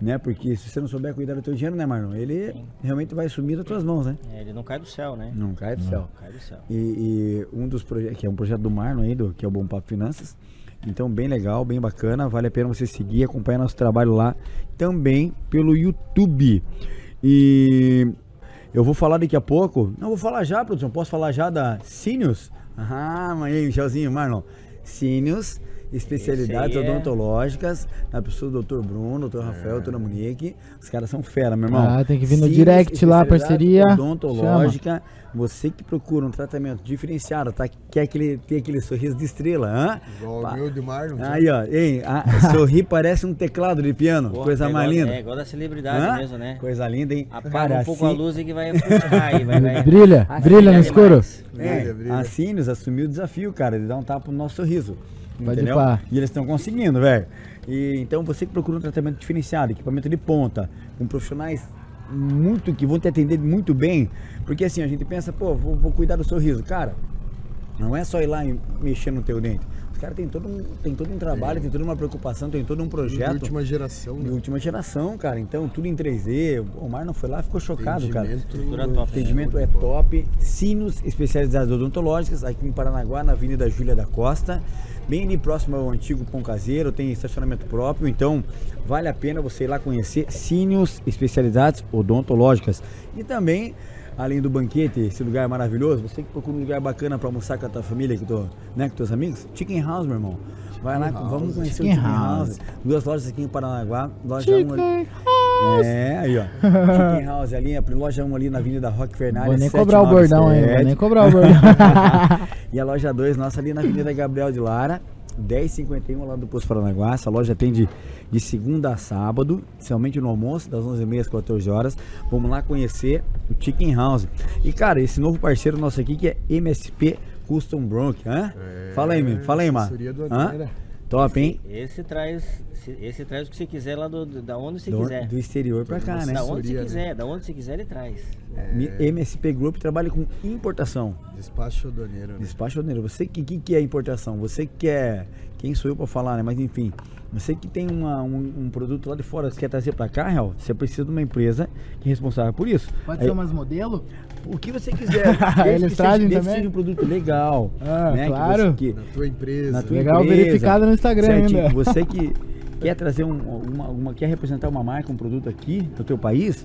né? Porque se você não souber cuidar do teu dinheiro, né, Marlon? Ele realmente vai sumir das tuas mãos, né? É, ele não cai do céu, né? Não cai do céu. Cai do céu. E, e um dos projetos, que é um projeto do Marlon aí, do, que é o Bom Papo Finanças. Então, bem legal, bem bacana. Vale a pena você seguir, acompanhar nosso trabalho lá também pelo YouTube. E eu vou falar daqui a pouco. Não, vou falar já, produção. Posso falar já da Sinius? Ah, aí, Michelzinho, Marlon. Sinius, especialidades é- odontológicas, na pessoa do Dr. Bruno, Dr. Rafael, Dra. Monique. Os caras são fera, meu irmão. Ah, tem que vir no Sinius, direct lá, parceria. Odontológica. Você que procura um tratamento diferenciado, tá? Quer aquele, ter aquele sorriso de estrela, hã? Igual Pa- o meu de Marlon. Aí, ó, hein, a- [LAUGHS] sorrir parece um teclado de piano, Porra, coisa é mais igual- linda. É igual da celebridade Hã? mesmo, né? Coisa linda, hein? Apaga um pouco assim- a luz e que vai frustrar aí, vai, vai. Brilha, Assim, brilha no é escuro. É, Brilha, brilha. a Sinius assumiu o desafio, cara, de dar um tapa no nosso sorriso. Pode entendeu? pá. E eles estão conseguindo, velho. E então você que procura um tratamento diferenciado, equipamento de ponta, com profissionais muito que vão te atender muito bem, porque assim, a gente pensa, pô, vou, vou cuidar do sorriso. Cara, não é só ir lá e mexer no teu dente. Os caras têm todo um, tem todo um trabalho, tem toda uma preocupação, tem todo um De projeto. última geração, De né? última geração, cara. Então, tudo em 3D. O Marlon foi lá e ficou chocado, cara. Atendimento- Estrutura O top, atendimento né? é top. Sinos especializados odontológicas, aqui em Paranaguá, na Avenida Júlia da Costa. Bem ali próximo ao antigo Pão Caseiro, tem estacionamento próprio, então vale a pena você ir lá conhecer Sínios especializados odontológicas. E também, além do banquete, esse lugar maravilhoso, você que procura um lugar bacana para almoçar com a tua família, com, teu, né, com teus amigos, Chicken House, meu irmão. Vai lá, vamos conhecer Chicken o Chicken House. House. Duas lojas aqui em Paranaguá. Loja um ali- é, aí ó. Chicken [LAUGHS] House ali, a loja 1 ali na Avenida Roque Fernandes. Vou nem cobrar o bordão, hein? Vou 797. nem cobrar o bordão. [LAUGHS] E a loja 2 nossa ali na Avenida Gabriel de Lara, 1051 lá do Poço Paranaguá. Essa loja atende de segunda a sábado, somente no almoço, das 11h30 às 14 horas. Vamos lá conhecer o Chicken House. E cara, esse novo parceiro nosso aqui que é MSP Custom Bronc, hã? É, fala aí, meu. Fala aí, Mar. do Hã? Top, hein? Esse traz, esse traz o que você quiser lá do, do- da onde você Do, quiser. do exterior pra cá, né? Da onde você né? quiser, da onde você quiser ele traz. Mi- MSP Group trabalha com importação. Despacho aduaneiro, né? Despacho aduaneiro. Você que, que, que é importação? Você que quer. Quem sou eu pra falar, né? Mas enfim. Você que tem uma- um, um produto lá de fora que quer trazer pra cá, real, você precisa de uma empresa que é responsável por isso. Pode Aí, ser umas modelo? O que você quiser. [LAUGHS] Eles que trazem seja, que também? seja um produto legal. Ah, né? que claro. você- que- Na tua empresa. na tua Legal, empresa, verificado no Instagram certinho. ainda. [LAUGHS] Você que quer trazer um, uma, uma- quer representar uma marca, um produto aqui no teu país,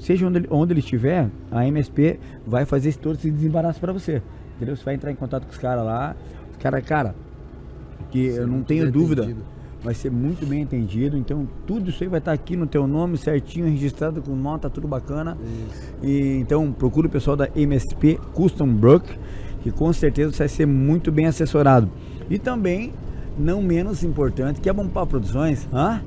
seja onde ele, onde ele estiver, a MSP vai fazer esse, todo esse desembaraço para você. Entendeu? Você vai entrar em contato com os caras lá, os caras, cara, que eu não tenho dúvida, atendido. Vai ser muito bem entendido. Então, tudo isso aí vai estar aqui no teu nome, certinho, registrado com nota, tudo bacana. Isso. E então procure o pessoal da MSP Custom Brook, que com certeza você vai ser muito bem assessorado. E também, não menos importante, que é Bom Papo Produções. Hã?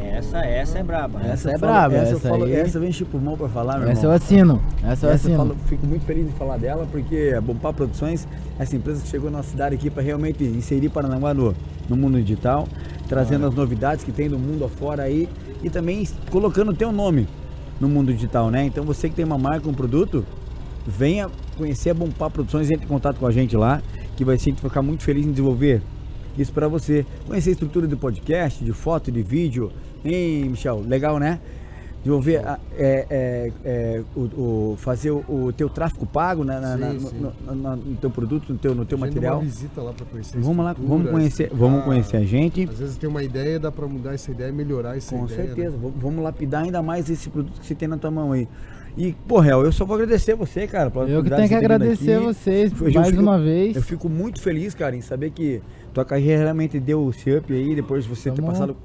Essa, essa é braba. Essa é eu falo- braba, Essa, eu essa falo, aí- essa vem tipo mão pra falar, meu Essa eu irmão. assino. Essa eu Essa eu assino. falo- fico muito feliz de falar dela, porque a Bom Papo Produções, essa empresa que chegou na nossa cidade aqui para realmente inserir Paranaguá no, no mundo digital, trazendo as novidades que tem do mundo afora aí e também colocando o teu nome no mundo digital, né? Então você que tem uma marca, um produto, venha conhecer a Bom Papo Produções, entre em contato com a gente lá, que vai ser a gente ficar muito feliz em desenvolver isso para você. Conhecer a estrutura do podcast, de foto, de vídeo. Hein, Michel? Legal, né? Desenvolver, a- é, é, é, o, o- fazer o, o teu tráfego pago na, na- Sim, sim. no, no- no teu produto, no teu, no teu material. Uma visita lá pra conhecer a Vamos lá, vamos conhecer, vamos conhecer a gente. Às vezes tem uma ideia, dá pra mudar essa ideia, melhorar essa Com ideia. né? certeza, vamos- vamos lapidar ainda mais esse produto que você tem na tua mão aí. E, pô, Real, eu só vou agradecer você, cara. pela Eu que tenho que ter agradecer aqui. vocês Eu mais fico- uma vez. Eu fico muito feliz, cara, em saber que tua carreira realmente deu esse up aí, depois de você ter Tamo- passado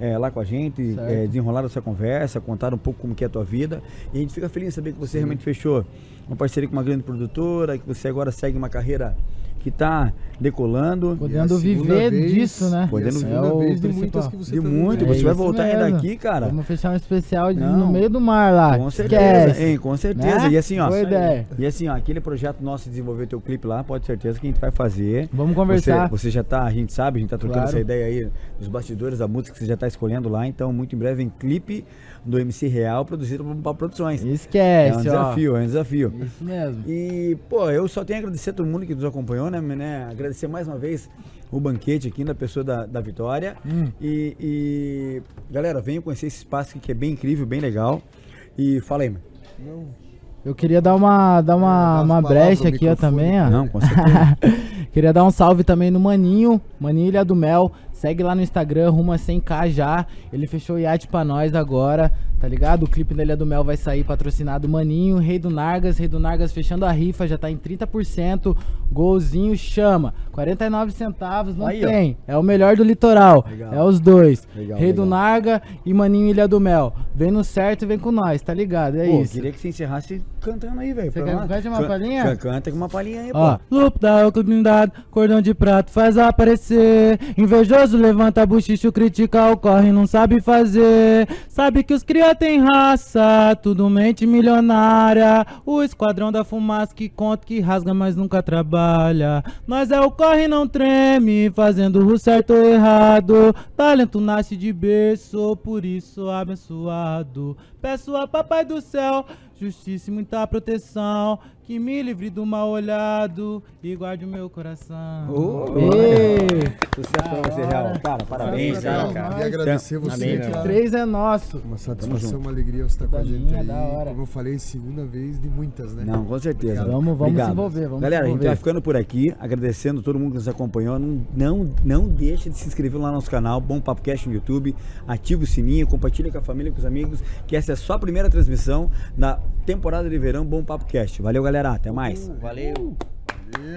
é, lá com a gente, é, desenrolado essa conversa, contar um pouco como que é a tua vida. E a gente fica feliz em saber que você realmente fechou uma parceria com uma grande produtora, que você agora segue uma carreira que tá decolando. Podendo segunda viver vez- disso, né? Podendo segunda É o vez de principal. muitas que você De muito, vai. você vai isso voltar ainda mesmo. aqui, cara. Vamos fechar um especial de- no meio do mar lá. Com certeza, Esquece. hein, com certeza. Né? E assim, ó. Boa ideia. E assim, ó, aquele projeto nosso de desenvolver teu clipe lá, pode ter certeza que a gente vai fazer. Vamos conversar. Você, você já tá, a gente sabe, a gente tá trocando Claro. essa ideia aí dos bastidores da música que você já tá escolhendo lá. Então, muito em breve vem clipe do MC Real produzido por Bombal Produções. É um Esquece, ó. desafio, é um desafio. Isso mesmo. E, pô, eu só tenho a agradecer a todo mundo que nos acompanhou, né, né? Agradecer mais uma vez o banquete aqui na pessoa da, da Vitória. Hum. E, e, galera, venham conhecer esse espaço aqui que é bem incrível, bem legal. E fala aí, mano. Não, Eu queria dar uma, dar uma, uma brecha aqui, ó, também, ó. Não, com certeza. [LAUGHS] Queria dar um salve também no Maninho, Maninho Ilha do Mel. Segue lá no Instagram, rumo a 100k já. Ele fechou o iate pra nós agora, tá ligado? O clipe da Ilha do Mel vai sair patrocinado Maninho, Rei do Nargas. Rei do Nargas fechando a rifa, já tá em 30%. Golzinho chama. 49 centavos, não Aí, ó. tem. É o melhor do litoral. Legal. É os dois. Legal, Rei do legal. Narga e Maninho Ilha do Mel. Vem no certo e vem com nós, tá ligado? É Pô, isso. queria que você encerrasse cantando aí, velho. Você quer uma palhinha? can- Canta com uma palhinha aí, Ó, pô. lupo da blindado, cordão de prato faz aparecer. Invejoso levanta buchicho, critica o corre, não sabe fazer. Sabe que os tem raça, tudo mente milionária. O esquadrão da fumaça que conta que rasga, mas nunca trabalha. Nós é o corre, não treme, fazendo o certo ou errado. Talento nasce de berço, por isso abençoado. Peço a papai do céu, justiça e muita proteção. Que me livre do mal olhado e guarde o meu coração. Ô, Ei, Sucesso pra você, Real. Cara, parabéns, cara. pra Queria nós. agradecer Amém, você, cara. mano? três é nosso. Uma satisfação, uma alegria você estar com a gente aí. da hora. Como eu falei, segunda vez de muitas, né? Não, com certeza. Obrigado. Vamos- vamos Obrigado. se envolver, vamos Galera, se a gente envolver. vai ficando por aqui, agradecendo todo mundo que nos acompanhou. Não, não, não deixa de se inscrever lá no nosso canal, Bom Papo Cast no YouTube. Ativa o sininho, compartilha com a família, com os amigos, que essa é só a primeira transmissão da temporada de verão Bom Papo Cast. Valeu, galera. Até mais. Uh, valeu. Uh, valeu.